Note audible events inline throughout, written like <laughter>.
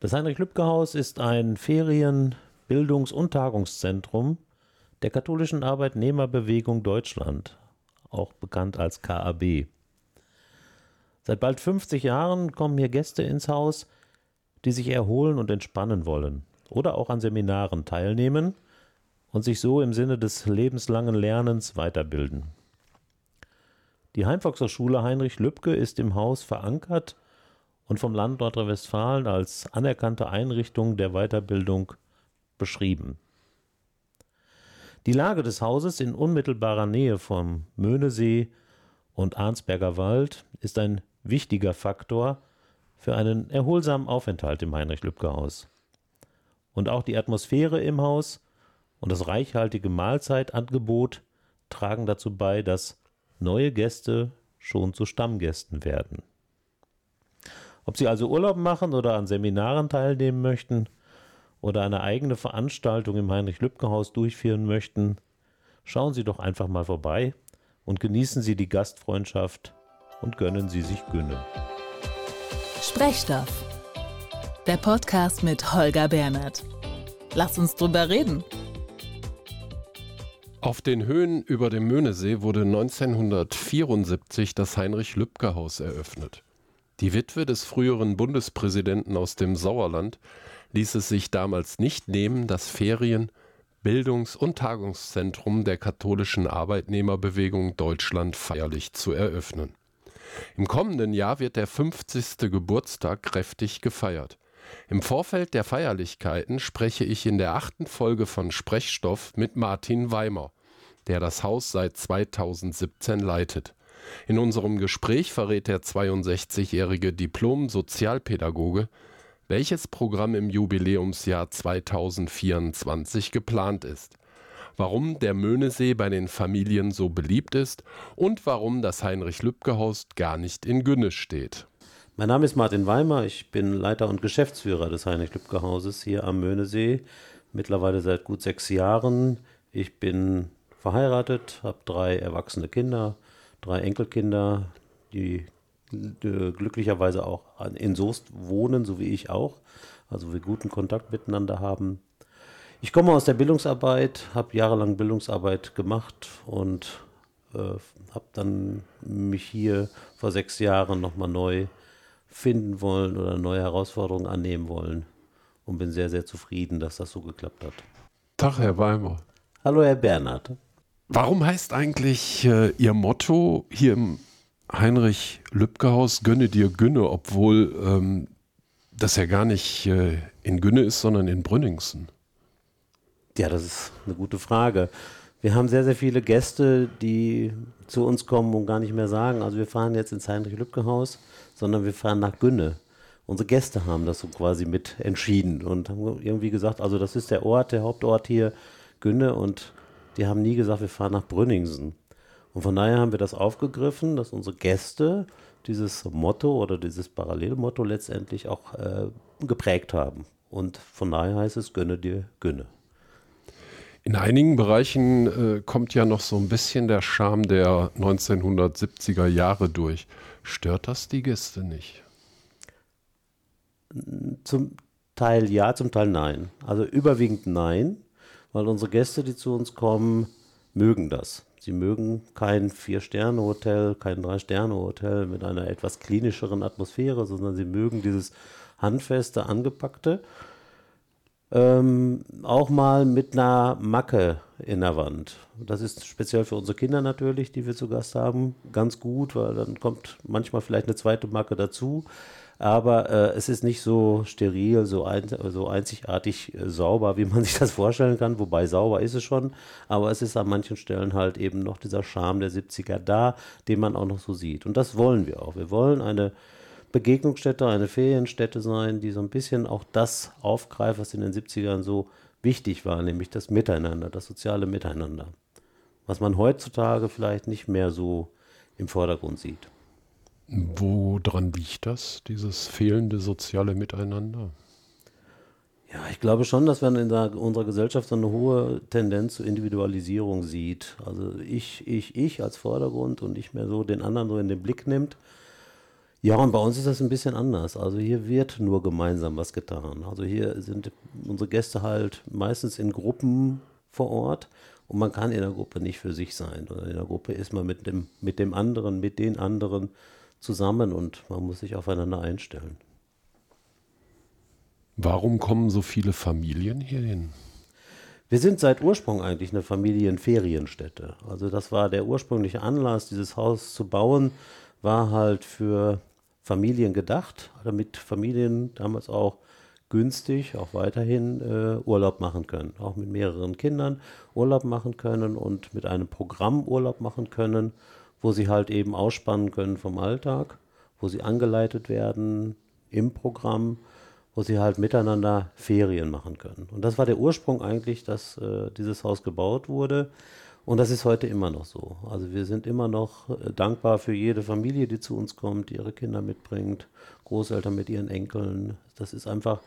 Das Heinrich-Lübke-Haus ist ein Ferien-, Bildungs- und Tagungszentrum der katholischen Arbeitnehmerbewegung Deutschland, auch bekannt als KAB. Seit bald 50 Jahren kommen hier Gäste ins Haus, die sich erholen und entspannen wollen oder auch an Seminaren teilnehmen und sich so im Sinne des lebenslangen Lernens weiterbilden. Die Heimvolkshochschule Heinrich Lübke ist im Haus verankert und vom Land Nordrhein-Westfalen als anerkannte Einrichtung der Weiterbildung beschrieben. Die Lage des Hauses in unmittelbarer Nähe vom Möhnesee und Arnsberger Wald ist ein wichtiger Faktor für einen erholsamen Aufenthalt im Heinrich-Lübke-Haus. Und auch die Atmosphäre im Haus und das reichhaltige Mahlzeitangebot tragen dazu bei, dass neue Gäste schon zu Stammgästen werden. Ob Sie also Urlaub machen oder an Seminaren teilnehmen möchten oder eine eigene Veranstaltung im Heinrich-Lübke-Haus durchführen möchten, schauen Sie doch einfach mal vorbei und genießen Sie die Gastfreundschaft und gönnen Sie sich Günne. Sprechstoff. Der Podcast mit Holger Bernhard. Lass uns drüber reden. Auf den Höhen über dem Möhnesee wurde 1974 das Heinrich-Lübke-Haus eröffnet. Die Witwe des früheren Bundespräsidenten aus dem Sauerland ließ es sich damals nicht nehmen, das Ferien-, Bildungs- und Tagungszentrum der katholischen Arbeitnehmerbewegung Deutschland feierlich zu eröffnen. Im kommenden Jahr wird der 50. Geburtstag kräftig gefeiert. Im Vorfeld der Feierlichkeiten spreche ich in der achten Folge von Sprechstoff mit Martin Weimer, der das Haus seit 2017 leitet. In unserem Gespräch verrät der 62-jährige Diplom-Sozialpädagoge, welches Programm im Jubiläumsjahr 2024 geplant ist, warum der Möhnesee bei den Familien so beliebt ist und warum das Heinrich-Lübke-Haus gar nicht in Günne steht. Mein Name ist Martin Weimer, ich bin Leiter und Geschäftsführer des Heinrich-Lübke-Hauses hier am Möhnesee, mittlerweile seit gut sechs Jahren. Ich bin verheiratet, habe drei erwachsene Kinder, drei Enkelkinder, die glücklicherweise auch in Soest wohnen, so wie ich auch, also wir guten Kontakt miteinander haben. Ich komme aus der Bildungsarbeit, habe jahrelang Bildungsarbeit gemacht und äh, habe dann mich hier vor sechs Jahren nochmal neu finden wollen oder neue Herausforderungen annehmen wollen und bin sehr, sehr zufrieden, dass das so geklappt hat. Tag, Herr Weimer. Hallo, Herr Bernhard. Warum heißt eigentlich äh, Ihr Motto hier im Heinrich-Lübke-Haus Gönne dir Günne, obwohl ähm, das ja gar nicht äh, in Günne ist, sondern in Brünningsen? Ja, das ist eine gute Frage. Wir haben sehr, sehr viele Gäste, die zu uns kommen und gar nicht mehr sagen, also wir fahren jetzt ins Heinrich-Lübke-Haus sondern wir fahren nach Günne. Unsere Gäste haben das so quasi mit entschieden und haben irgendwie gesagt, also das ist der Ort, der Hauptort hier, Günne, und die haben nie gesagt, wir fahren nach Brünningsen. Und von daher haben wir das aufgegriffen, dass unsere Gäste dieses Motto oder dieses Parallelmotto letztendlich auch äh, geprägt haben. Und von daher heißt es, gönne dir, gönne. In einigen Bereichen äh, kommt ja noch so ein bisschen der Charme der 1970er Jahre durch. Stört das die Gäste nicht? Zum Teil ja, zum Teil nein. Also überwiegend nein, weil unsere Gäste, die zu uns kommen, mögen das. Sie mögen kein Vier-Sterne-Hotel, kein Drei-Sterne-Hotel mit einer etwas klinischeren Atmosphäre, sondern sie mögen dieses handfeste, angepackte ähm, auch mal mit einer Macke in der Wand. Das ist speziell für unsere Kinder natürlich, die wir zu Gast haben, ganz gut, weil dann kommt manchmal vielleicht eine zweite Macke dazu. Aber äh, es ist nicht so steril, so, ein, so einzigartig äh, sauber, wie man <laughs> sich das vorstellen kann. Wobei sauber ist es schon. Aber es ist an manchen Stellen halt eben noch dieser Charme der 70er da, den man auch noch so sieht. Und das wollen wir auch. Wir wollen eine Begegnungsstätte, eine Ferienstätte sein, die so ein bisschen auch das aufgreift, was in den 70ern so wichtig war, nämlich das Miteinander, das soziale Miteinander. Was man heutzutage vielleicht nicht mehr so im Vordergrund sieht. Woran liegt das, dieses fehlende soziale Miteinander? Ja, ich glaube schon, dass man in der, unserer Gesellschaft so eine hohe Tendenz zur Individualisierung sieht. Also ich, ich, ich als Vordergrund und nicht mehr so den anderen so in den Blick nimmt Ja, und bei uns ist das ein bisschen anders. Also hier wird nur gemeinsam was getan. Also hier sind unsere Gäste halt meistens in Gruppen vor Ort und man kann in der Gruppe nicht für sich sein. In der Gruppe ist man mit dem, mit dem anderen, mit den anderen zusammen und man muss sich aufeinander einstellen. Warum kommen so viele Familien hierhin? Wir sind seit Ursprung eigentlich eine Familienferienstätte. Also das war der ursprüngliche Anlass, dieses Haus zu bauen, war halt für Familien gedacht, damit Familien damals auch günstig, auch weiterhin äh, Urlaub machen können. Auch mit mehreren Kindern Urlaub machen können und mit einem Programm Urlaub machen können, wo sie halt eben ausspannen können vom Alltag, wo sie angeleitet werden im Programm, wo sie halt miteinander Ferien machen können. Und das war der Ursprung eigentlich, dass äh, dieses Haus gebaut wurde. Und das ist heute immer noch so. Also wir sind immer noch äh, dankbar für jede Familie, die zu uns kommt, die ihre Kinder mitbringt, Großeltern mit ihren Enkeln. Das ist einfach,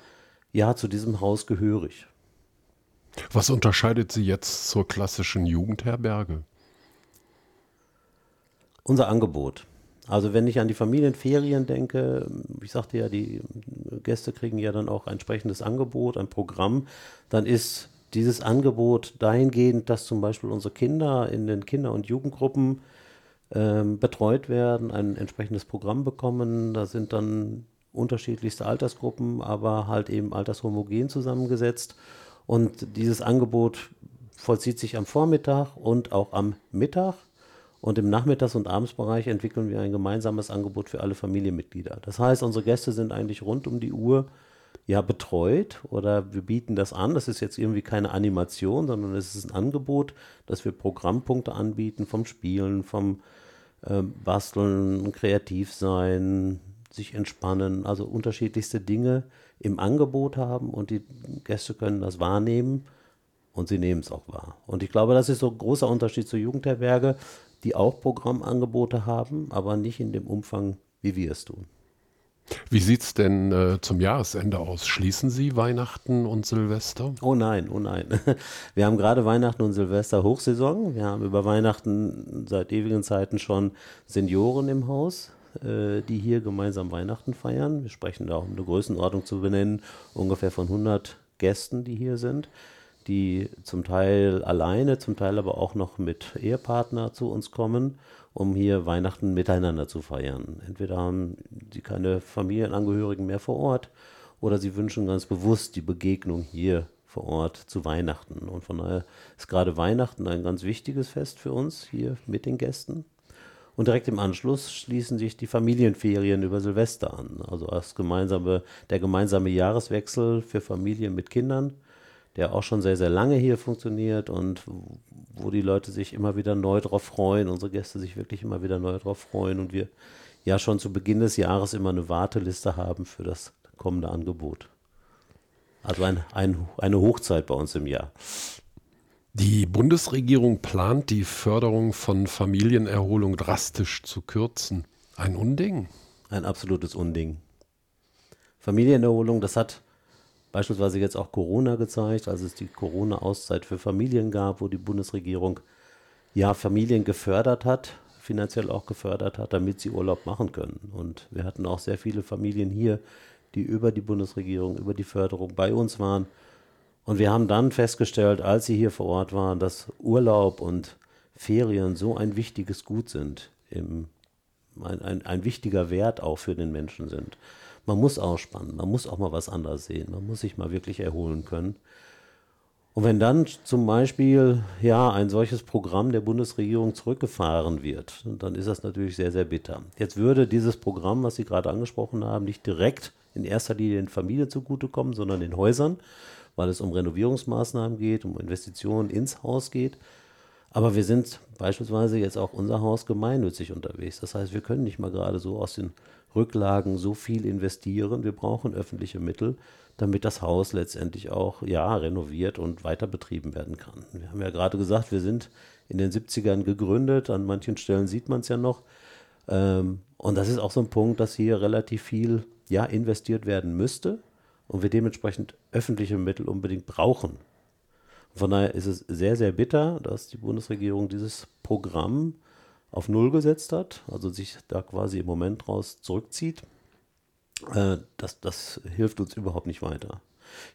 ja, zu diesem Haus gehörig. Was unterscheidet Sie jetzt zur klassischen Jugendherberge? Unser Angebot. Also wenn ich an die Familienferien denke, ich sagte ja, die Gäste kriegen ja dann auch ein entsprechendes Angebot, ein Programm, dann ist dieses Angebot dahingehend, dass zum Beispiel unsere Kinder in den Kinder- und Jugendgruppen ähm, betreut werden, ein entsprechendes Programm bekommen. Da sind dann unterschiedlichste Altersgruppen, aber halt eben altershomogen zusammengesetzt. Und dieses Angebot vollzieht sich am Vormittag und auch am Mittag. Und im Nachmittags- und Abendsbereich entwickeln wir ein gemeinsames Angebot für alle Familienmitglieder. Das heißt, unsere Gäste sind eigentlich rund um die Uhr ja betreut oder wir bieten das an. Das ist jetzt irgendwie keine Animation, sondern es ist ein Angebot, dass wir Programmpunkte anbieten vom Spielen, vom äh, Basteln, kreativ sein, sich entspannen, also unterschiedlichste Dinge im Angebot haben und die Gäste können das wahrnehmen und sie nehmen es auch wahr. Und ich glaube, das ist so ein großer Unterschied zur Jugendherberge, die auch Programmangebote haben, aber nicht in dem Umfang, wie wir es tun. Wie sieht es denn äh, zum Jahresende aus? Schließen Sie Weihnachten und Silvester? Oh nein, oh nein. <laughs> Wir haben gerade Weihnachten und Silvester Hochsaison. Wir haben über Weihnachten seit ewigen Zeiten schon Senioren im Haus, äh, die hier gemeinsam Weihnachten feiern. Wir sprechen da, um eine Größenordnung zu benennen, ungefähr von 100 Gästen, die hier sind, die zum Teil alleine, zum Teil aber auch noch mit Ehepartner zu uns kommen um hier Weihnachten miteinander zu feiern. Entweder haben sie keine Familienangehörigen mehr vor Ort oder sie wünschen ganz bewusst die Begegnung hier vor Ort zu Weihnachten. Und von daher ist gerade Weihnachten ein ganz wichtiges Fest für uns hier mit den Gästen. Und direkt im Anschluss schließen sich die Familienferien über Silvester an. Also das gemeinsame, der gemeinsame Jahreswechsel für Familien mit Kindern der auch schon sehr, sehr lange hier funktioniert und wo die Leute sich immer wieder neu drauf freuen, unsere Gäste sich wirklich immer wieder neu drauf freuen und wir ja schon zu Beginn des Jahres immer eine Warteliste haben für das kommende Angebot. Also ein, ein, eine Hochzeit bei uns im Jahr. Die Bundesregierung plant, die Förderung von Familienerholung drastisch zu kürzen. Ein Unding? Ein absolutes Unding. Familienerholung, das hat beispielsweise jetzt auch Corona gezeigt, als es die Corona-Auszeit für Familien gab, wo die Bundesregierung ja Familien gefördert hat, finanziell auch gefördert hat, damit sie Urlaub machen können. Und wir hatten auch sehr viele Familien hier, die über die Bundesregierung, über die Förderung bei uns waren. Und wir haben dann festgestellt, als sie hier vor Ort waren, dass Urlaub und Ferien so ein wichtiges Gut sind, im, ein, ein, ein wichtiger Wert auch für den Menschen sind man muss ausspannen, man muss auch mal was anderes sehen, man muss sich mal wirklich erholen können. Und wenn dann zum Beispiel ja ein solches Programm der Bundesregierung zurückgefahren wird, dann ist das natürlich sehr, sehr bitter. Jetzt würde dieses Programm, was Sie gerade angesprochen haben, nicht direkt in erster Linie den Familien zugutekommen, sondern den Häusern, weil es um Renovierungsmaßnahmen geht, um Investitionen ins Haus geht. Aber wir sind beispielsweise jetzt auch unser Haus gemeinnützig unterwegs. Das heißt, wir können nicht mal gerade so aus den Rücklagen so viel investieren. Wir brauchen öffentliche Mittel, damit das Haus letztendlich auch ja, renoviert und weiter betrieben werden kann. Wir haben ja gerade gesagt, wir sind in den 70ern gegründet. An manchen Stellen sieht man es ja noch. Ähm, und das ist auch so ein Punkt, dass hier relativ viel ja, investiert werden müsste und wir dementsprechend öffentliche Mittel unbedingt brauchen. Von daher ist es sehr, sehr bitter, dass die Bundesregierung dieses Programm auf Null gesetzt hat, also sich da quasi im Moment raus zurückzieht, äh, das, das hilft uns überhaupt nicht weiter.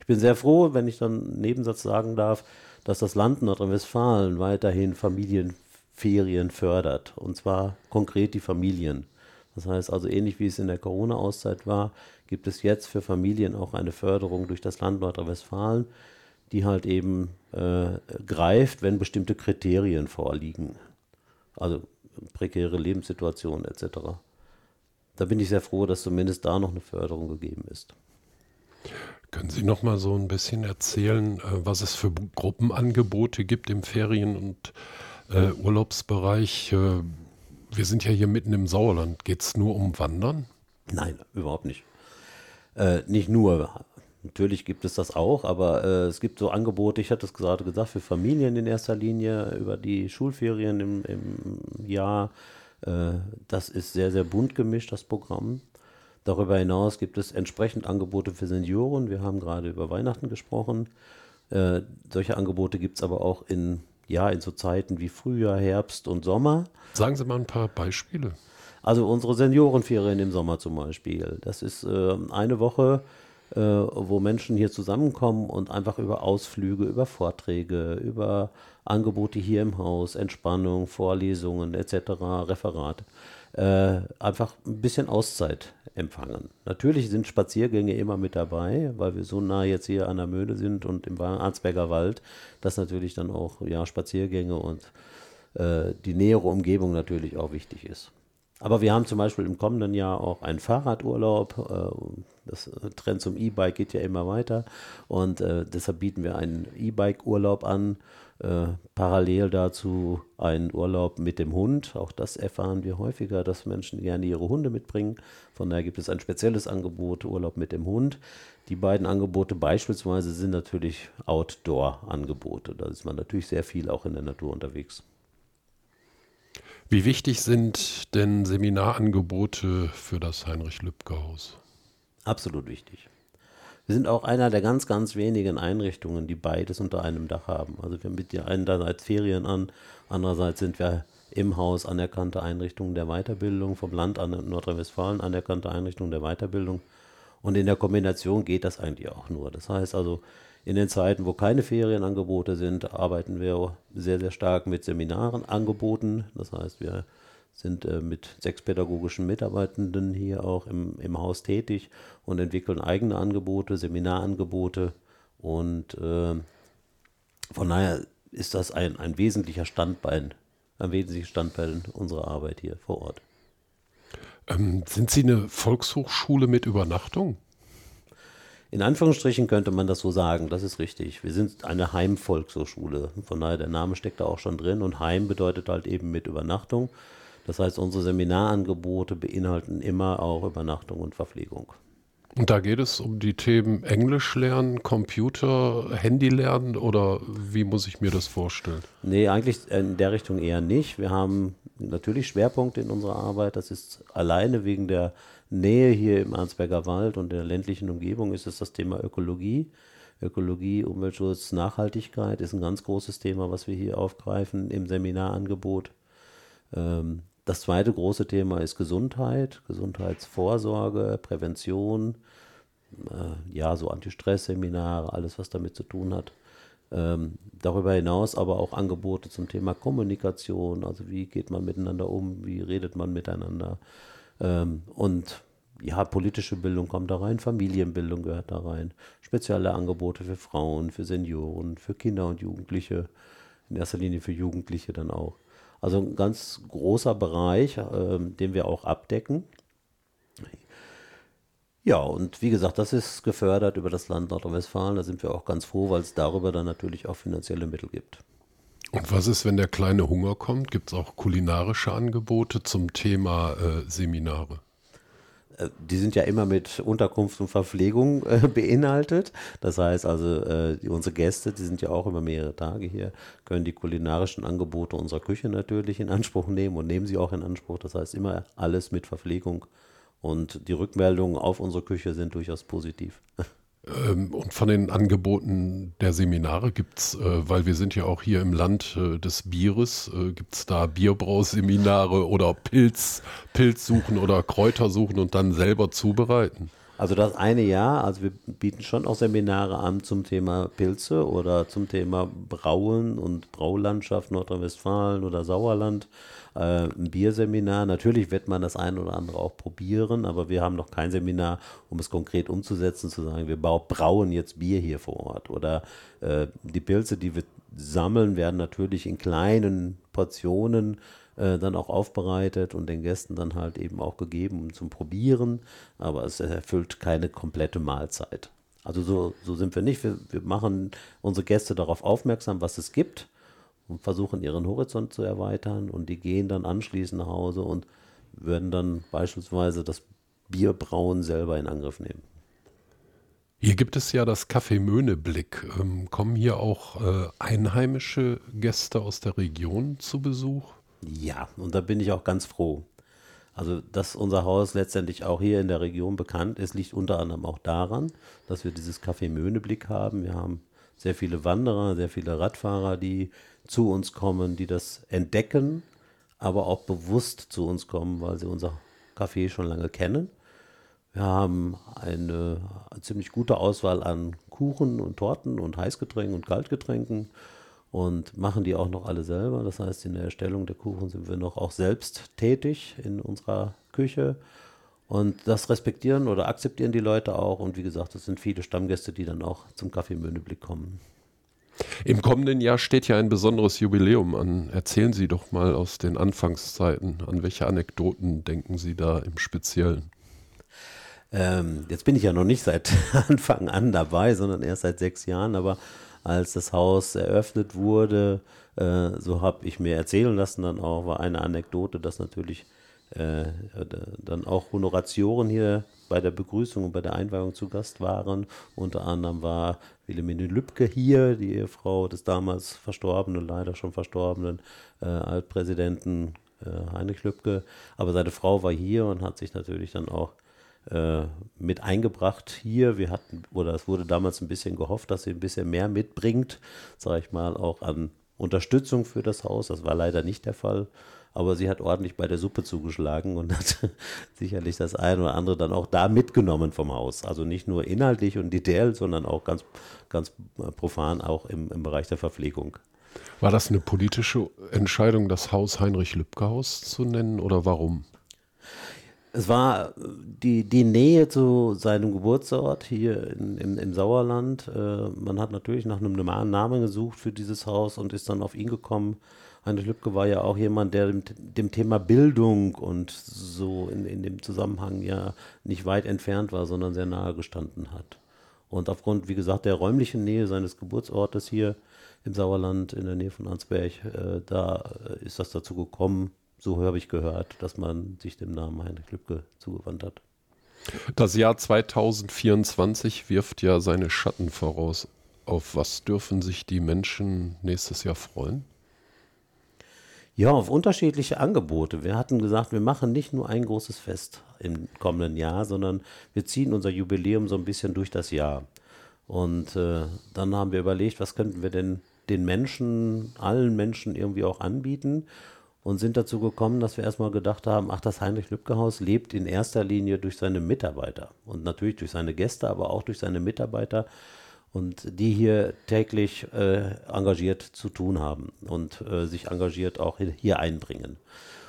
Ich bin sehr froh, wenn ich dann einen Nebensatz sagen darf, dass das Land Nordrhein-Westfalen weiterhin Familienferien fördert. Und zwar konkret die Familien. Das heißt also, ähnlich wie es in der Corona-Auszeit war, gibt es jetzt für Familien auch eine Förderung durch das Land Nordrhein-Westfalen, die halt eben äh, greift, wenn bestimmte Kriterien vorliegen. Also prekäre Lebenssituationen etc. Da bin ich sehr froh, dass zumindest da noch eine Förderung gegeben ist. Können Sie noch mal so ein bisschen erzählen, äh, was es für Gruppenangebote gibt im Ferien- und äh, Urlaubsbereich? Äh, wir sind ja hier mitten im Sauerland. Geht es nur um Wandern? Nein, überhaupt nicht. Äh, nicht nur. Natürlich gibt es das auch, aber äh, es gibt so Angebote, ich hatte es gerade gesagt, für Familien in erster Linie über die Schulferien im, im Jahr. Äh, das ist sehr, sehr bunt gemischt, das Programm. Darüber hinaus gibt es entsprechend Angebote für Senioren. Wir haben gerade über Weihnachten gesprochen. Äh, solche Angebote gibt es aber auch in, ja, in so Zeiten wie Frühjahr, Herbst und Sommer. Sagen Sie mal ein paar Beispiele. Also unsere Seniorenferien im Sommer zum Beispiel. Das ist äh, eine Woche äh, wo Menschen hier zusammenkommen und einfach über Ausflüge, über Vorträge, über Angebote hier im Haus, Entspannung, Vorlesungen etc., Referate, äh, einfach ein bisschen Auszeit empfangen. Natürlich sind Spaziergänge immer mit dabei, weil wir so nah jetzt hier an der Möhne sind und im Arnsberger Wald, dass natürlich dann auch ja, Spaziergänge und äh, die nähere Umgebung natürlich auch wichtig ist. Aber wir haben zum Beispiel im kommenden Jahr auch einen Fahrradurlaub. Äh, das Trend zum E-Bike geht ja immer weiter und äh, deshalb bieten wir einen E-Bike-Urlaub an. Äh, parallel dazu einen Urlaub mit dem Hund. Auch das erfahren wir häufiger, dass Menschen gerne ihre Hunde mitbringen. Von daher gibt es ein spezielles Angebot, Urlaub mit dem Hund. Die beiden Angebote beispielsweise sind natürlich Outdoor-Angebote. Da ist man natürlich sehr viel auch in der Natur unterwegs. Wie wichtig sind denn Seminarangebote für das Heinrich-Lübcke-Haus? Absolut wichtig. Wir sind auch einer der ganz, ganz wenigen Einrichtungen, die beides unter einem Dach haben. Also wir bieten einerseits Ferien an, andererseits sind wir im Haus anerkannte Einrichtungen der Weiterbildung, vom Land an Nordrhein-Westfalen anerkannte Einrichtungen der Weiterbildung. Und in der Kombination geht das eigentlich auch nur. Das heißt also, in den Zeiten, wo keine Ferienangebote sind, arbeiten wir sehr, sehr stark mit Seminaren angeboten. Das heißt, wir sind äh, mit sechs pädagogischen Mitarbeitenden hier auch im, im Haus tätig und entwickeln eigene Angebote, Seminarangebote. Und äh, von daher ist das ein, ein wesentlicher Standbein, ein wesentliches Standbein unserer Arbeit hier vor Ort. Ähm, sind Sie eine Volkshochschule mit Übernachtung? In Anführungsstrichen könnte man das so sagen, das ist richtig. Wir sind eine Heimvolkshochschule. Von daher, der Name steckt da auch schon drin. Und Heim bedeutet halt eben mit Übernachtung. Das heißt, unsere Seminarangebote beinhalten immer auch Übernachtung und Verpflegung. Und da geht es um die Themen Englisch lernen, Computer, Handy lernen oder wie muss ich mir das vorstellen? Nee, eigentlich in der Richtung eher nicht. Wir haben natürlich Schwerpunkte in unserer Arbeit. Das ist alleine wegen der Nähe hier im Arnsberger Wald und der ländlichen Umgebung ist es das Thema Ökologie. Ökologie, Umweltschutz, Nachhaltigkeit ist ein ganz großes Thema, was wir hier aufgreifen im Seminarangebot. Ähm, das zweite große Thema ist Gesundheit, Gesundheitsvorsorge, Prävention, äh, ja, so Anti-Stress-Seminare, alles, was damit zu tun hat. Ähm, darüber hinaus aber auch Angebote zum Thema Kommunikation, also wie geht man miteinander um, wie redet man miteinander. Ähm, und ja, politische Bildung kommt da rein, Familienbildung gehört da rein, spezielle Angebote für Frauen, für Senioren, für Kinder und Jugendliche, in erster Linie für Jugendliche dann auch. Also ein ganz großer Bereich, äh, den wir auch abdecken. Ja, und wie gesagt, das ist gefördert über das Land Nordrhein-Westfalen. Da sind wir auch ganz froh, weil es darüber dann natürlich auch finanzielle Mittel gibt. Und was ist, wenn der kleine Hunger kommt? Gibt es auch kulinarische Angebote zum Thema äh, Seminare? Äh, die sind ja immer mit Unterkunft und Verpflegung äh, <laughs> beinhaltet. Das heißt also, äh, unsere Gäste, die sind ja auch immer mehrere Tage hier, können die kulinarischen Angebote unserer Küche natürlich in Anspruch nehmen und nehmen sie auch in Anspruch. Das heißt immer alles mit Verpflegung. Und die Rückmeldungen auf unsere Küche sind durchaus positiv. <laughs> Ähm, und von den Angeboten der Seminare gibt es, äh, weil wir sind ja auch hier im Land äh, des Bieres, äh, gibt es da Bierbrauseminare oder Pilz, Pilz suchen oder Kräuter suchen und dann selber zubereiten? Also das eine Jahr, also wir bieten schon auch Seminare an zum Thema Pilze oder zum Thema Brauen und Braulandschaft Nordrhein-Westfalen oder Sauerland. Äh, ein Bierseminar. Natürlich wird man das eine oder andere auch probieren, aber wir haben noch kein Seminar, um es konkret umzusetzen, zu sagen, wir brauen jetzt Bier hier vor Ort. Oder äh, die Pilze, die wir sammeln, werden natürlich in kleinen Portionen äh, dann auch aufbereitet und den Gästen dann halt eben auch gegeben zum Probieren, aber es erfüllt keine komplette Mahlzeit. Also so, so sind wir nicht. Wir, wir machen unsere Gäste darauf aufmerksam, was es gibt und versuchen ihren Horizont zu erweitern und die gehen dann anschließend nach Hause und würden dann beispielsweise das Bierbrauen selber in Angriff nehmen. Hier gibt es ja das Café Möhneblick. Ähm, kommen hier auch äh, einheimische Gäste aus der Region zu Besuch? Ja, und da bin ich auch ganz froh. Also, dass unser Haus letztendlich auch hier in der Region bekannt ist, liegt unter anderem auch daran, dass wir dieses Café Möhneblick haben. Wir haben sehr viele Wanderer, sehr viele Radfahrer, die zu uns kommen, die das entdecken, aber auch bewusst zu uns kommen, weil sie unser Café schon lange kennen. Wir haben eine ziemlich gute Auswahl an Kuchen und Torten und Heißgetränken und Kaltgetränken und machen die auch noch alle selber. Das heißt, in der Erstellung der Kuchen sind wir noch auch selbst tätig in unserer Küche. Und das respektieren oder akzeptieren die Leute auch. Und wie gesagt, es sind viele Stammgäste, die dann auch zum Kaffee Möhneblick kommen. Im kommenden Jahr steht ja ein besonderes Jubiläum an. Erzählen Sie doch mal aus den Anfangszeiten. An welche Anekdoten denken Sie da im Speziellen? Ähm, jetzt bin ich ja noch nicht seit <laughs> Anfang an dabei, sondern erst seit sechs Jahren. Aber als das Haus eröffnet wurde, äh, so habe ich mir erzählen lassen, dann auch war eine Anekdote, dass natürlich äh, dann auch Honoratioren hier bei der Begrüßung und bei der Einweihung zu Gast waren. Unter anderem war Wilhelmine Lübcke hier, die Ehefrau des damals verstorbenen, leider schon verstorbenen äh, Altpräsidenten äh, Heinrich Lübcke. Aber seine Frau war hier und hat sich natürlich dann auch äh, mit eingebracht hier. Wir hatten, oder es wurde damals ein bisschen gehofft, dass sie ein bisschen mehr mitbringt, sage ich mal, auch an Unterstützung für das Haus. Das war leider nicht der Fall aber sie hat ordentlich bei der Suppe zugeschlagen und <laughs> hat sicherlich das eine oder andere dann auch da mitgenommen vom Haus. Also nicht nur inhaltlich und detail, sondern auch ganz, ganz profan auch im, im Bereich der Verpflegung. War das eine politische Entscheidung, das Haus Heinrich Lübcke Haus zu nennen oder warum? Es war die, die Nähe zu seinem Geburtsort hier in, im, im Sauerland. Äh, man hat natürlich nach einem normalen Namen gesucht für dieses Haus und ist dann auf ihn gekommen. Heinrich Lübcke war ja auch jemand, der dem, dem Thema Bildung und so in, in dem Zusammenhang ja nicht weit entfernt war, sondern sehr nahe gestanden hat. Und aufgrund, wie gesagt, der räumlichen Nähe seines Geburtsortes hier im Sauerland in der Nähe von Ansberg, äh, da ist das dazu gekommen, so habe ich gehört, dass man sich dem Namen Heinrich Lübcke zugewandt hat. Das Jahr 2024 wirft ja seine Schatten voraus. Auf was dürfen sich die Menschen nächstes Jahr freuen? Ja, auf unterschiedliche Angebote. Wir hatten gesagt, wir machen nicht nur ein großes Fest im kommenden Jahr, sondern wir ziehen unser Jubiläum so ein bisschen durch das Jahr. Und äh, dann haben wir überlegt, was könnten wir denn den Menschen, allen Menschen irgendwie auch anbieten und sind dazu gekommen, dass wir erstmal gedacht haben, ach, das Heinrich-Lübcke-Haus lebt in erster Linie durch seine Mitarbeiter und natürlich durch seine Gäste, aber auch durch seine Mitarbeiter und die hier täglich äh, engagiert zu tun haben und äh, sich engagiert auch hier einbringen.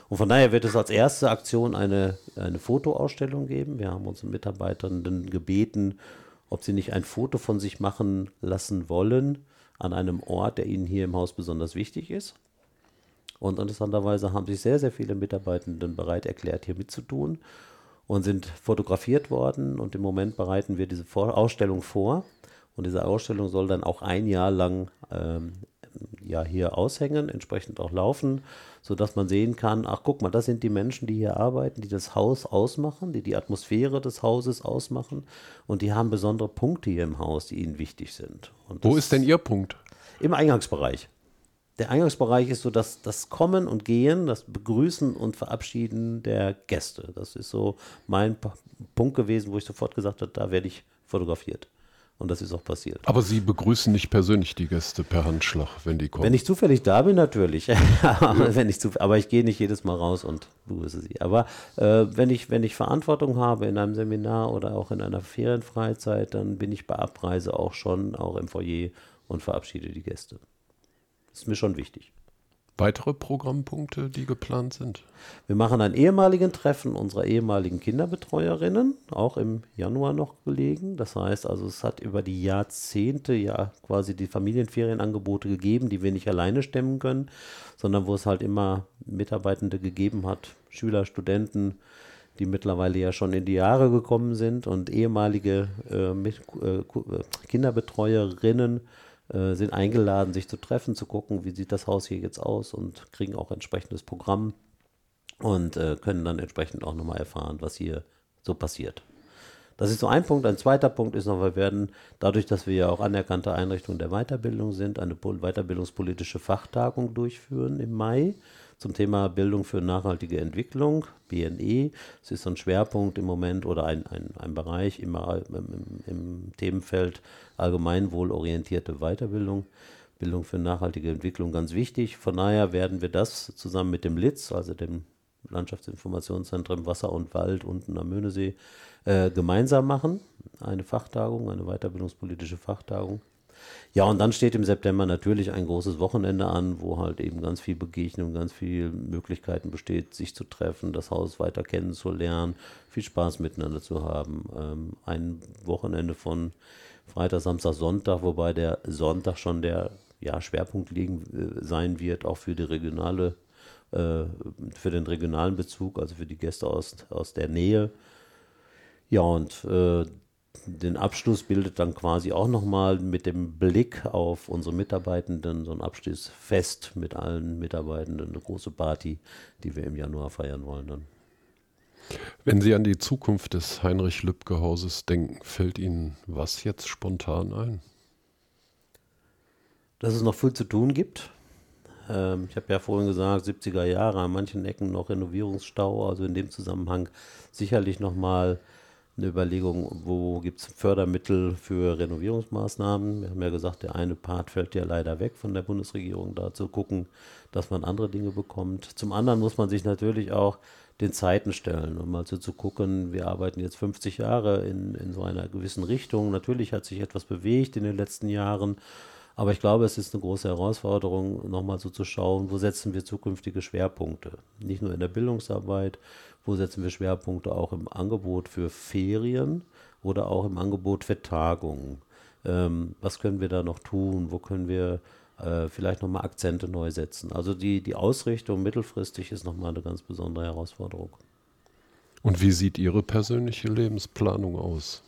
Und von daher wird es als erste Aktion eine, eine Fotoausstellung geben. Wir haben unsere Mitarbeitenden gebeten, ob sie nicht ein Foto von sich machen lassen wollen an einem Ort, der ihnen hier im Haus besonders wichtig ist. Und interessanterweise haben sich sehr, sehr viele Mitarbeitenden bereit erklärt, hier mitzutun und sind fotografiert worden. Und im Moment bereiten wir diese Ausstellung vor. Und diese Ausstellung soll dann auch ein Jahr lang ähm, ja, hier aushängen, entsprechend auch laufen, sodass man sehen kann, ach guck mal, das sind die Menschen, die hier arbeiten, die das Haus ausmachen, die die Atmosphäre des Hauses ausmachen und die haben besondere Punkte hier im Haus, die ihnen wichtig sind. Wo ist denn Ihr Punkt? Im Eingangsbereich. Der Eingangsbereich ist so das, das Kommen und Gehen, das Begrüßen und Verabschieden der Gäste. Das ist so mein Punkt gewesen, wo ich sofort gesagt habe, da werde ich fotografiert. Und das ist auch passiert. Aber Sie begrüßen nicht persönlich die Gäste per Handschlag, wenn die kommen? Wenn ich zufällig da bin, natürlich. <laughs> aber, wenn ich aber ich gehe nicht jedes Mal raus und begrüße sie. Aber äh, wenn, ich, wenn ich Verantwortung habe in einem Seminar oder auch in einer Ferienfreizeit, dann bin ich bei Abreise auch schon, auch im Foyer und verabschiede die Gäste. Das ist mir schon wichtig weitere Programmpunkte, die geplant sind? Wir machen ein ehemaligen Treffen unserer ehemaligen Kinderbetreuerinnen, auch im Januar noch gelegen. Das heißt also, es hat über die Jahrzehnte ja quasi die Familienferienangebote gegeben, die wir nicht alleine stemmen können, sondern wo es halt immer Mitarbeitende gegeben hat, Schüler, Studenten, die mittlerweile ja schon in die Jahre gekommen sind und ehemalige äh, mit, äh, Kinderbetreuerinnen äh, sind eingeladen, sich zu treffen, zu gucken, wie sieht das Haus hier jetzt aus und kriegen auch entsprechendes Programm und äh, können dann entsprechend auch nochmal erfahren, was hier so passiert. Das ist so ein Punkt. Ein zweiter Punkt ist noch, wir werden dadurch, dass wir ja auch anerkannte Einrichtung der Weiterbildung sind, eine weiterbildungspolitische Fachtagung durchführen im Mai zum Thema Bildung für nachhaltige Entwicklung, BNE. Es ist so ein Schwerpunkt im Moment oder ein, ein, ein Bereich im, im, im Themenfeld allgemeinwohlorientierte Weiterbildung. Bildung für nachhaltige Entwicklung ganz wichtig. Von daher werden wir das zusammen mit dem LITZ, also dem Landschaftsinformationszentrum Wasser und Wald unten am Möhnesee, äh, gemeinsam machen. Eine Fachtagung, eine weiterbildungspolitische Fachtagung. Ja, und dann steht im September natürlich ein großes Wochenende an, wo halt eben ganz viel Begegnung, ganz viele Möglichkeiten besteht, sich zu treffen, das Haus weiter kennenzulernen, viel Spaß miteinander zu haben. Ähm, ein Wochenende von Freitag, Samstag, Sonntag, wobei der Sonntag schon der ja, Schwerpunkt liegen äh, sein wird, auch für die regionale, äh, für den regionalen Bezug, also für die Gäste aus, aus der Nähe. Ja, und äh, den Abschluss bildet dann quasi auch nochmal mit dem Blick auf unsere Mitarbeitenden so ein Abschlussfest mit allen Mitarbeitenden, eine große Party, die wir im Januar feiern wollen dann. Wenn Sie an die Zukunft des Heinrich-Lübke-Hauses denken, fällt Ihnen was jetzt spontan ein? Dass es noch viel zu tun gibt. Ähm, ich habe ja vorhin gesagt, 70er Jahre, an manchen Ecken noch Renovierungsstau, also in dem Zusammenhang sicherlich nochmal mal eine Überlegung, wo gibt es Fördermittel für Renovierungsmaßnahmen. Wir haben ja gesagt, der eine Part fällt ja leider weg von der Bundesregierung, da zu gucken, dass man andere Dinge bekommt. Zum anderen muss man sich natürlich auch den Zeiten stellen und mal so zu gucken, wir arbeiten jetzt 50 Jahre in, in so einer gewissen Richtung. Natürlich hat sich etwas bewegt in den letzten Jahren, aber ich glaube, es ist eine große Herausforderung, nochmal so zu schauen, wo setzen wir zukünftige Schwerpunkte. Nicht nur in der Bildungsarbeit, wo setzen wir Schwerpunkte auch im Angebot für Ferien oder auch im Angebot für Tagungen. Ähm, was können wir da noch tun? Wo können wir äh, vielleicht nochmal Akzente neu setzen? Also die, die Ausrichtung mittelfristig ist nochmal eine ganz besondere Herausforderung. Und wie sieht Ihre persönliche Lebensplanung aus?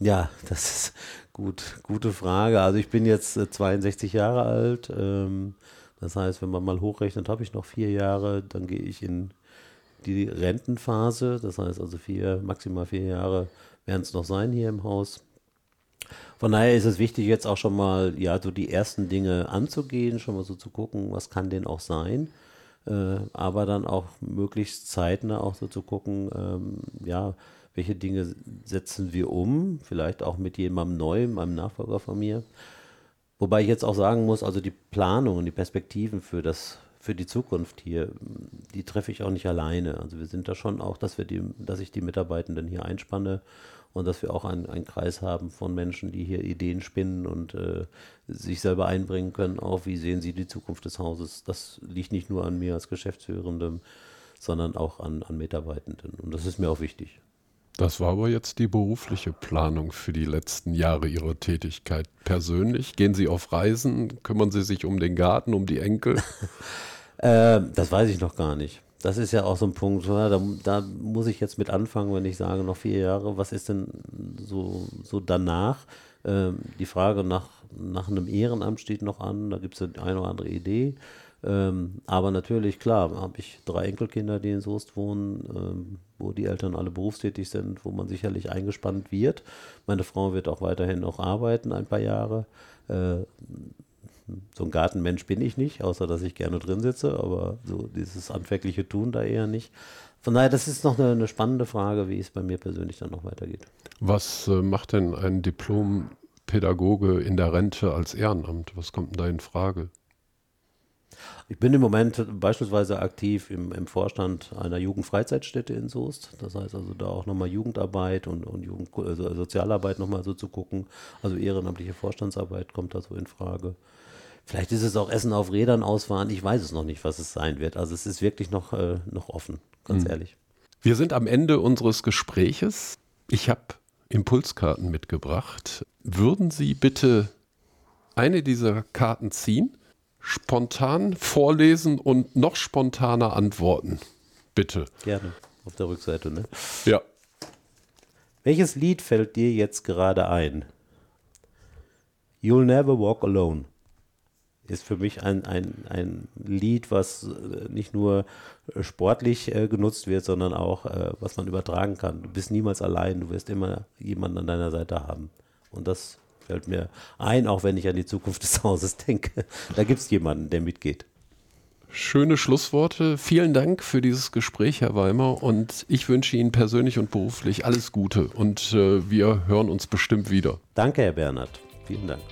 Ja, das ist gut, gute Frage. Also ich bin jetzt 62 äh, Jahre alt. Ähm, das heißt, wenn man mal hochrechnet, habe ich noch vier Jahre, dann gehe ich in die Rentenphase, das heißt also vier, maximal vier Jahre werden es noch sein hier im Haus. Von daher ist es wichtig, jetzt auch schon mal, ja, so die ersten Dinge anzugehen, schon mal so zu gucken, was kann denn auch sein. Äh, aber dann auch möglichst zeitnah auch so zu gucken, ähm, ja, welche Dinge setzen wir um, vielleicht auch mit jemandem Neuem, einem Nachfolger von mir. Wobei ich jetzt auch sagen muss, also die Planung und die Perspektiven für das für die Zukunft hier, die treffe ich auch nicht alleine. Also wir sind da schon auch, dass wir die, dass ich die Mitarbeitenden hier einspanne und dass wir auch einen, einen Kreis haben von Menschen, die hier Ideen spinnen und äh, sich selber einbringen können, auch wie sehen sie die Zukunft des Hauses. Das liegt nicht nur an mir als Geschäftsführendem, sondern auch an, an Mitarbeitenden. Und das ist mir auch wichtig. Das war aber jetzt die berufliche Planung für die letzten Jahre Ihrer Tätigkeit. Persönlich gehen Sie auf Reisen, kümmern Sie sich um den Garten, um die Enkel? <laughs> Äh, das weiß ich noch gar nicht. Das ist ja auch so ein Punkt, da, da, muss ich jetzt mit anfangen, wenn ich sage, noch vier Jahre, was ist denn so, so danach? Ähm, die Frage nach, nach einem Ehrenamt steht noch an, da gibt es eine oder andere Idee. Ähm, aber natürlich, klar, habe ich drei Enkelkinder, die in Soest wohnen, ähm, wo die Eltern alle berufstätig sind, wo man sicherlich eingespannt wird. Meine Frau wird auch weiterhin noch arbeiten, ein paar Jahre. Äh, so ein Gartenmensch bin ich nicht, außer dass ich gerne drin sitze, aber so dieses handwerkliche Tun da eher nicht. Von daher, das ist noch eine, eine spannende Frage, wie es bei mir persönlich dann noch weitergeht. Was äh, macht denn ein Diplom Pädagoge in der Rente als Ehrenamt? Was kommt denn da in Frage? Ich bin im Moment beispielsweise aktiv im, im Vorstand einer Jugendfreizeitstätte in Soest. Das heißt also da auch nochmal Jugendarbeit und, und Jugend, also Sozialarbeit nochmal so zu gucken. Also ehrenamtliche Vorstandsarbeit kommt da so in Frage. Vielleicht ist es auch Essen auf Rädern ausfahren. Ich weiß es noch nicht, was es sein wird. Also es ist wirklich noch, äh, noch offen, ganz mhm. ehrlich. Wir sind am Ende unseres Gespräches. Ich habe Impulskarten mitgebracht. Würden Sie bitte eine dieser Karten ziehen, spontan vorlesen und noch spontaner antworten? Bitte. Gerne. Auf der Rückseite, ne? Ja. Welches Lied fällt dir jetzt gerade ein? You'll Never Walk Alone ist für mich ein, ein, ein Lied, was äh, nicht nur äh, sportlich äh, genutzt wird, sondern auch, äh, was man übertragen kann. Du bist niemals allein, du wirst immer jemanden an deiner Seite haben. Und das fällt mir ein, auch wenn ich an die Zukunft des Hauses <laughs> denke. Da gibt es jemanden, der mitgeht. Schöne Schlussworte. Vielen Dank für dieses Gespräch, Herr Weimer. Und ich wünsche Ihnen persönlich und beruflich alles Gute. Und äh, wir hören uns bestimmt wieder. Danke, Herr Bernhard. Vielen Dank.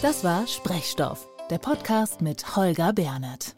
Das war Sprechstoff, der Podcast mit Holger Bernert.